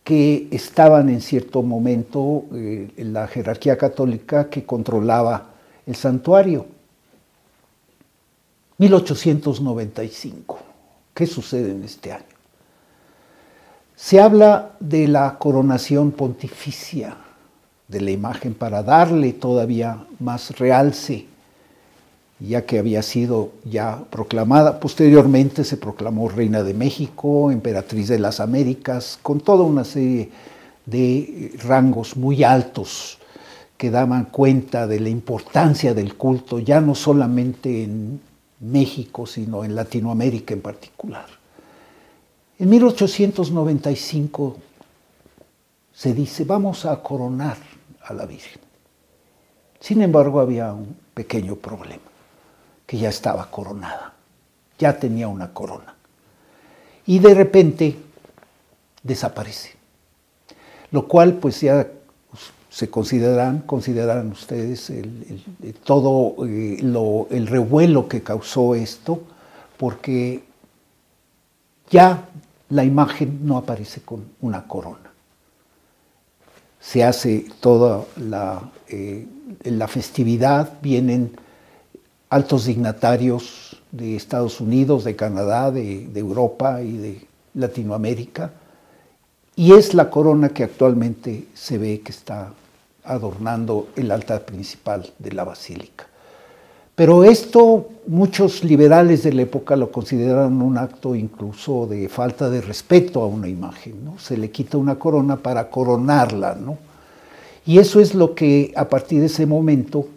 [SPEAKER 3] que estaban en cierto momento eh, en la jerarquía católica que controlaba el santuario. 1895. ¿Qué sucede en este año? Se habla de la coronación pontificia de la imagen para darle todavía más realce, ya que había sido ya proclamada. Posteriormente se proclamó Reina de México, Emperatriz de las Américas, con toda una serie de rangos muy altos que daban cuenta de la importancia del culto, ya no solamente en México, sino en Latinoamérica en particular. En 1895 se dice, vamos a coronar a la Virgen. Sin embargo, había un pequeño problema, que ya estaba coronada, ya tenía una corona. Y de repente desaparece, lo cual pues ya se consideran, consideran ustedes todo eh, el revuelo que causó esto, porque ya la imagen no aparece con una corona. Se hace toda la, eh, la festividad, vienen altos dignatarios de Estados Unidos, de Canadá, de Europa y de Latinoamérica, y es la corona que actualmente se ve que está adornando el altar principal de la basílica. Pero esto muchos liberales de la época lo consideraron un acto incluso de falta de respeto a una imagen. ¿no? Se le quita una corona para coronarla. ¿no? Y eso es lo que a partir de ese momento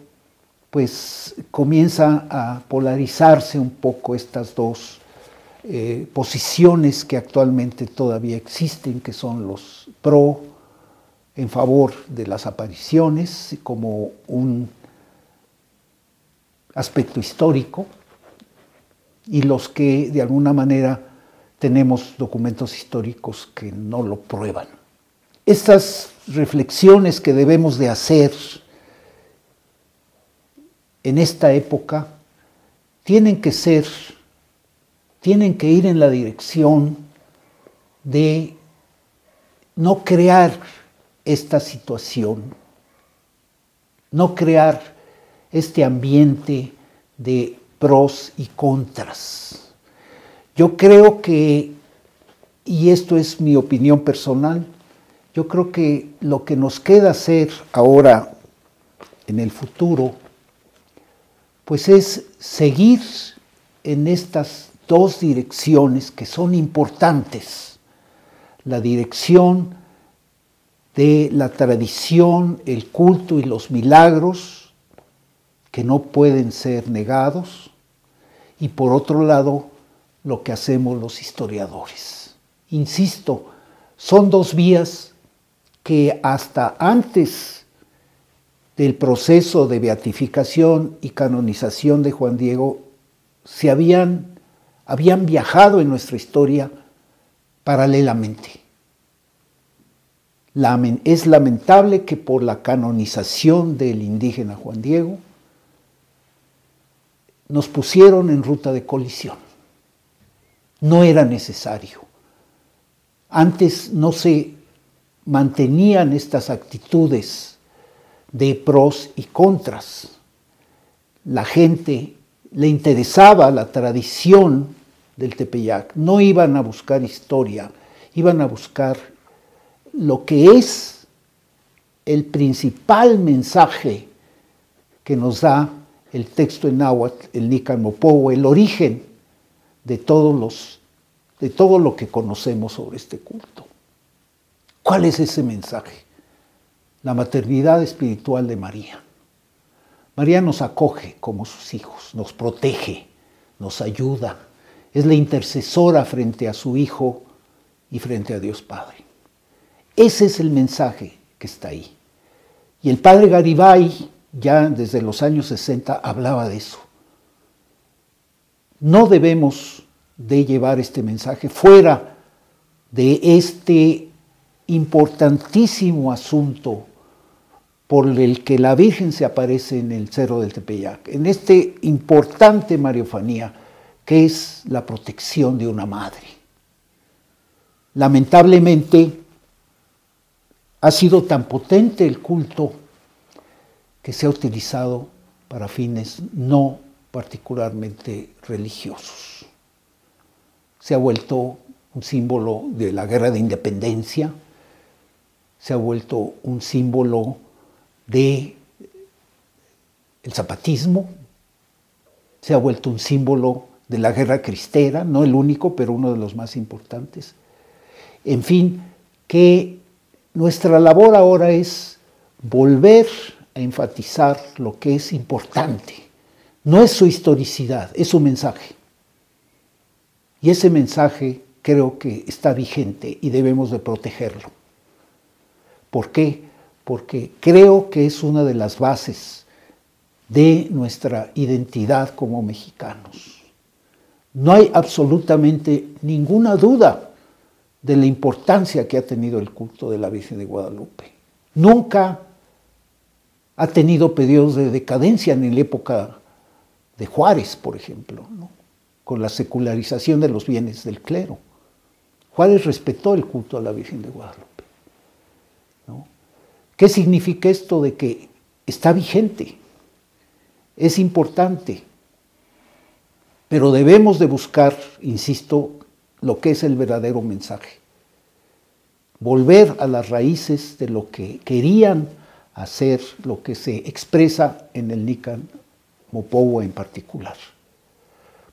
[SPEAKER 3] pues comienza a polarizarse un poco estas dos eh, posiciones que actualmente todavía existen, que son los pro en favor de las apariciones como un aspecto histórico y los que de alguna manera tenemos documentos históricos que no lo prueban. Estas reflexiones que debemos de hacer en esta época tienen que ser, tienen que ir en la dirección de no crear esta situación, no crear este ambiente de pros y contras. Yo creo que, y esto es mi opinión personal, yo creo que lo que nos queda hacer ahora en el futuro, pues es seguir en estas dos direcciones que son importantes. La dirección de la tradición, el culto y los milagros que no pueden ser negados, y por otro lado, lo que hacemos los historiadores. Insisto, son dos vías que hasta antes del proceso de beatificación y canonización de Juan Diego se habían, habían viajado en nuestra historia paralelamente es lamentable que por la canonización del indígena Juan Diego nos pusieron en ruta de colisión. No era necesario. Antes no se mantenían estas actitudes de pros y contras. La gente le interesaba la tradición del Tepeyac. No iban a buscar historia, iban a buscar lo que es el principal mensaje que nos da el texto en náhuatl, el Nican el origen de, todos los, de todo lo que conocemos sobre este culto. ¿Cuál es ese mensaje? La maternidad espiritual de María. María nos acoge como sus hijos, nos protege, nos ayuda, es la intercesora frente a su Hijo y frente a Dios Padre. Ese es el mensaje que está ahí. Y el padre Garibay, ya desde los años 60, hablaba de eso. No debemos de llevar este mensaje fuera de este importantísimo asunto por el que la Virgen se aparece en el Cerro del Tepeyac, en este importante mariofanía que es la protección de una madre. Lamentablemente, ha sido tan potente el culto que se ha utilizado para fines no particularmente religiosos. Se ha vuelto un símbolo de la guerra de independencia, se ha vuelto un símbolo de el zapatismo, se ha vuelto un símbolo de la guerra cristera, no el único, pero uno de los más importantes. En fin, que nuestra labor ahora es volver a enfatizar lo que es importante. No es su historicidad, es su mensaje. Y ese mensaje creo que está vigente y debemos de protegerlo. ¿Por qué? Porque creo que es una de las bases de nuestra identidad como mexicanos. No hay absolutamente ninguna duda de la importancia que ha tenido el culto de la Virgen de Guadalupe. Nunca ha tenido periodos de decadencia en la época de Juárez, por ejemplo, con la secularización de los bienes del clero. Juárez respetó el culto a la Virgen de Guadalupe. ¿Qué significa esto de que está vigente? Es importante, pero debemos de buscar, insisto, lo que es el verdadero mensaje. Volver a las raíces de lo que querían hacer, lo que se expresa en el Nican Mopowa en particular.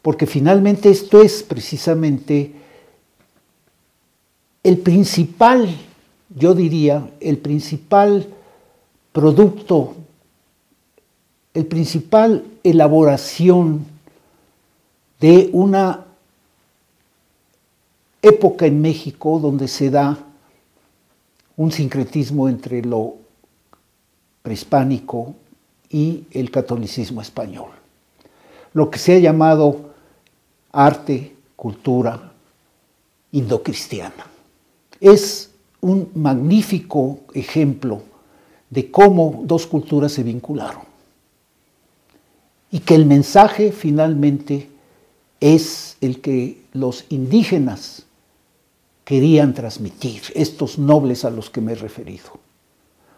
[SPEAKER 3] Porque finalmente esto es precisamente el principal, yo diría, el principal producto, el principal elaboración de una época en México donde se da un sincretismo entre lo prehispánico y el catolicismo español. Lo que se ha llamado arte, cultura indocristiana. Es un magnífico ejemplo de cómo dos culturas se vincularon y que el mensaje finalmente es el que los indígenas querían transmitir, estos nobles a los que me he referido.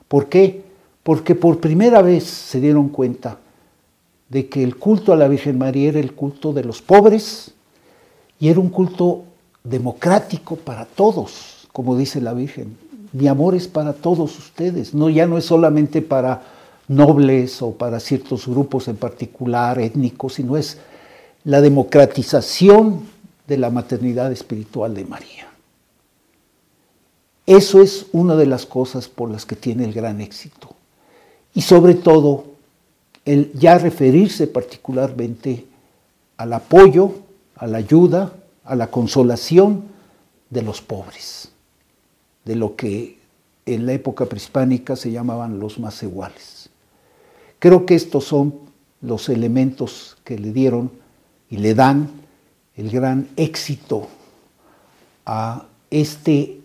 [SPEAKER 3] ¿Por qué? Porque por primera vez se dieron cuenta de que el culto a la Virgen María era el culto de los pobres y era un culto democrático para todos, como dice la Virgen. Mi amor es para todos ustedes, no ya no es solamente para nobles o para ciertos grupos en particular étnicos, sino es la democratización de la maternidad espiritual de María. Eso es una de las cosas por las que tiene el gran éxito. Y sobre todo, el ya referirse particularmente al apoyo, a la ayuda, a la consolación de los pobres, de lo que en la época prehispánica se llamaban los más iguales. Creo que estos son los elementos que le dieron y le dan el gran éxito a este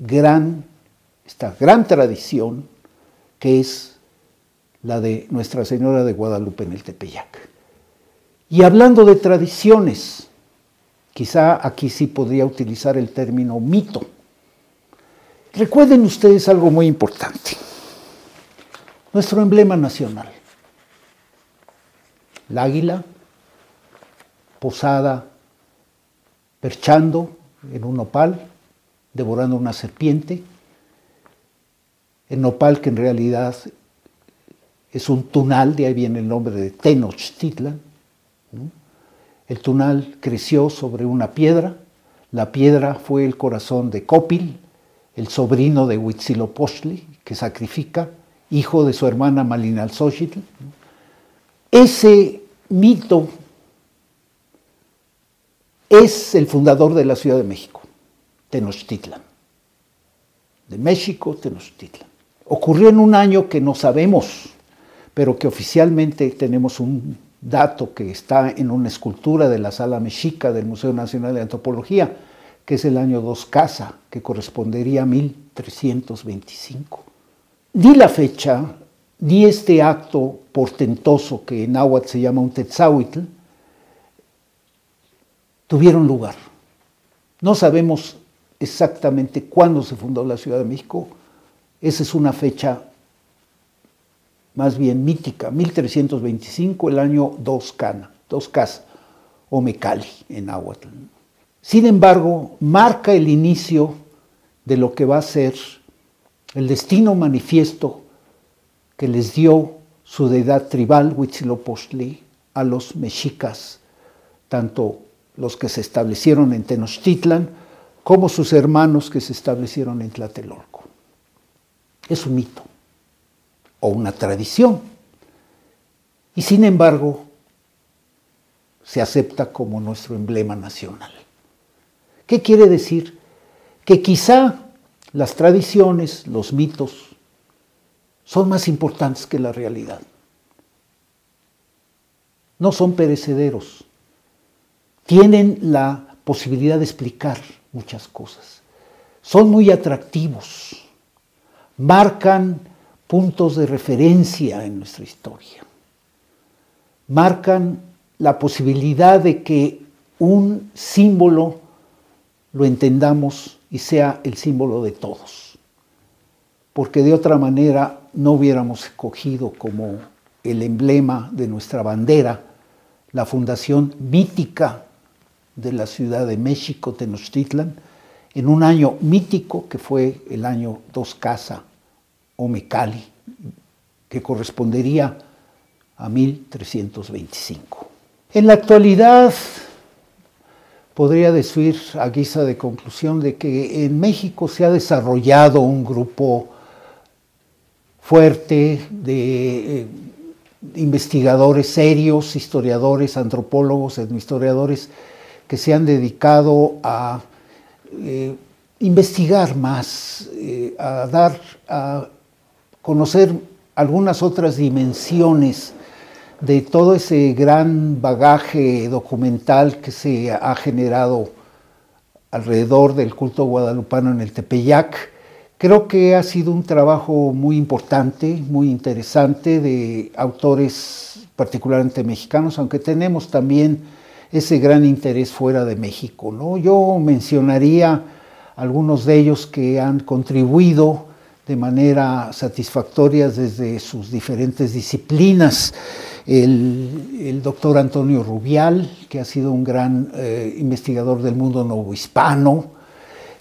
[SPEAKER 3] gran, esta gran tradición que es la de Nuestra Señora de Guadalupe en el Tepeyac. Y hablando de tradiciones, quizá aquí sí podría utilizar el término mito. Recuerden ustedes algo muy importante. Nuestro emblema nacional. El águila posada perchando en un nopal, devorando una serpiente. El nopal que en realidad es un tunal, de ahí viene el nombre de Tenochtitlan. El tunal creció sobre una piedra, la piedra fue el corazón de Copil, el sobrino de Huitzilopochtli, que sacrifica, hijo de su hermana Malinalxóchitl. Ese mito es el fundador de la Ciudad de México. Tenochtitlan. De México, Tenochtitlan. Ocurrió en un año que no sabemos, pero que oficialmente tenemos un dato que está en una escultura de la Sala Mexica del Museo Nacional de Antropología, que es el año 2 Casa, que correspondería a 1325. Ni la fecha, ni este acto portentoso que en náhuatl se llama un Tetzahuitl, tuvieron lugar. No sabemos exactamente cuándo se fundó la Ciudad de México. Esa es una fecha más bien mítica, 1325, el año dos Cana, dos Casa, o Mecali en Nahuatl. Sin embargo, marca el inicio de lo que va a ser el destino manifiesto que les dio su deidad tribal, Huitzilopochtli, a los mexicas, tanto los que se establecieron en Tenochtitlan como sus hermanos que se establecieron en Tlatelolco. Es un mito o una tradición. Y sin embargo, se acepta como nuestro emblema nacional. ¿Qué quiere decir? Que quizá las tradiciones, los mitos, son más importantes que la realidad. No son perecederos. Tienen la posibilidad de explicar muchas cosas. Son muy atractivos. Marcan puntos de referencia en nuestra historia. Marcan la posibilidad de que un símbolo lo entendamos y sea el símbolo de todos. Porque de otra manera no hubiéramos escogido como el emblema de nuestra bandera la fundación mítica de la Ciudad de México, Tenochtitlan, en un año mítico que fue el año Dos Casa o Mecali, que correspondería a 1325. En la actualidad, podría decir a guisa de conclusión de que en México se ha desarrollado un grupo fuerte de eh, investigadores serios, historiadores, antropólogos, etnohistoriadores, que se han dedicado a eh, investigar más, eh, a dar, a conocer algunas otras dimensiones de todo ese gran bagaje documental que se ha generado alrededor del culto guadalupano en el Tepeyac. Creo que ha sido un trabajo muy importante, muy interesante de autores particularmente mexicanos, aunque tenemos también ese gran interés fuera de México. ¿no? Yo mencionaría algunos de ellos que han contribuido de manera satisfactoria desde sus diferentes disciplinas. El, doctor Antonio Rubial, que ha sido un gran eh, investigador del mundo novohispano,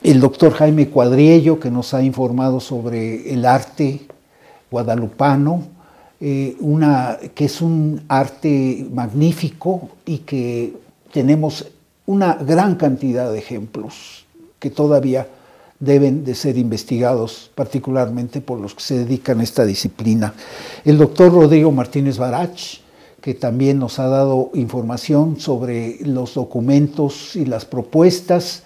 [SPEAKER 3] el doctor Jaime Cuadriello, que nos ha informado sobre el arte guadalupano, eh, que es un arte magnífico y que tenemos una gran cantidad de ejemplos que todavía deben de ser investigados, particularmente por los que se dedican a esta disciplina. El doctor Rodrigo Martínez Barach, que también nos ha dado información sobre los documentos y las propuestas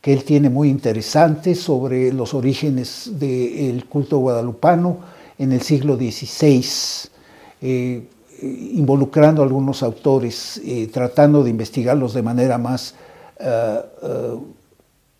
[SPEAKER 3] que él tiene muy interesantes sobre los orígenes del culto guadalupano en el siglo XVI, eh, involucrando a algunos autores, eh, tratando de investigarlos de manera más, uh, uh,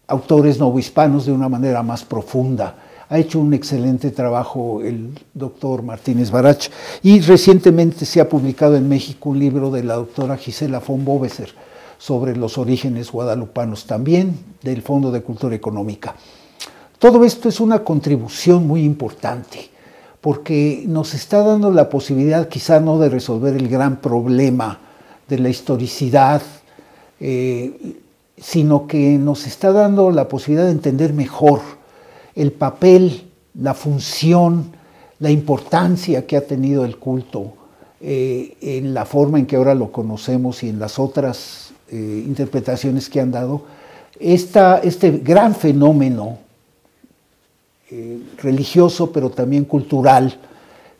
[SPEAKER 3] autores de una manera más profunda. Ha hecho un excelente trabajo el doctor Martínez Barach y recientemente se ha publicado en México un libro de la doctora Gisela von Bobeser sobre los orígenes guadalupanos también del Fondo de Cultura Económica. Todo esto es una contribución muy importante porque nos está dando la posibilidad quizá no de resolver el gran problema de la historicidad, eh, sino que nos está dando la posibilidad de entender mejor el papel, la función, la importancia que ha tenido el culto eh, en la forma en que ahora lo conocemos y en las otras eh, interpretaciones que han dado, este gran fenómeno eh, religioso, pero también cultural,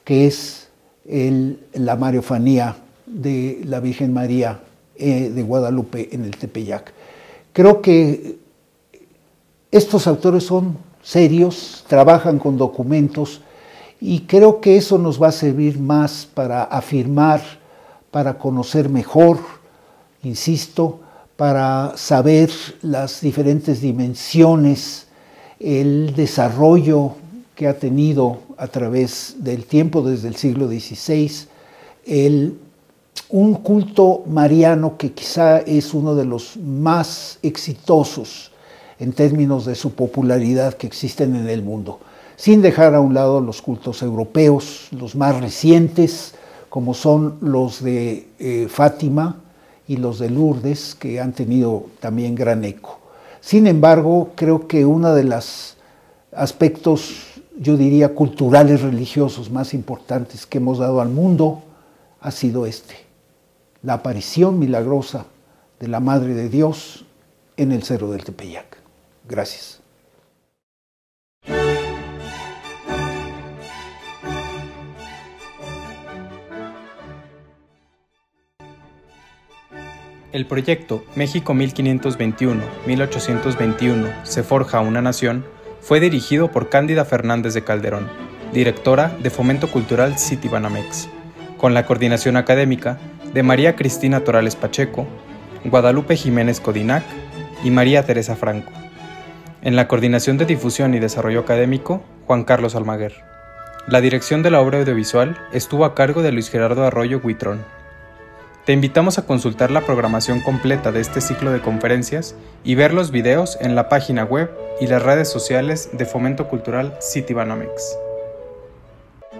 [SPEAKER 3] que es la mariofanía de la Virgen María eh, de Guadalupe en el Tepeyac. Creo que estos autores son serios, trabajan con documentos y creo que eso nos va a servir más para afirmar, para conocer mejor, insisto, para saber las diferentes dimensiones el desarrollo que ha tenido a través del tiempo, desde el siglo XVI, el, un culto mariano que quizá es uno de los más exitosos en términos de su popularidad que existen en el mundo, sin dejar a un lado los cultos europeos, los más recientes, como son los de eh, Fátima y los de Lourdes, que han tenido también gran eco. Sin embargo, creo que uno de los aspectos yo diría, culturales religiosos más importantes que hemos dado al mundo ha sido este, la aparición milagrosa de la Madre de Dios en el Cerro del Tepeyac. Gracias.
[SPEAKER 1] El proyecto México 1521-1821 se forja una nación fue dirigido por Cándida Fernández de Calderón, directora de Fomento Cultural Citibanamex, con la coordinación académica de María Cristina Torales Pacheco, Guadalupe Jiménez Codinac y María Teresa Franco. En la coordinación de difusión y desarrollo académico, Juan Carlos Almaguer. La dirección de la obra audiovisual estuvo a cargo de Luis Gerardo Arroyo Huitrón. Te invitamos a consultar la programación completa de este ciclo de conferencias y ver los videos en la página web y las redes sociales de Fomento Cultural Citibanamex.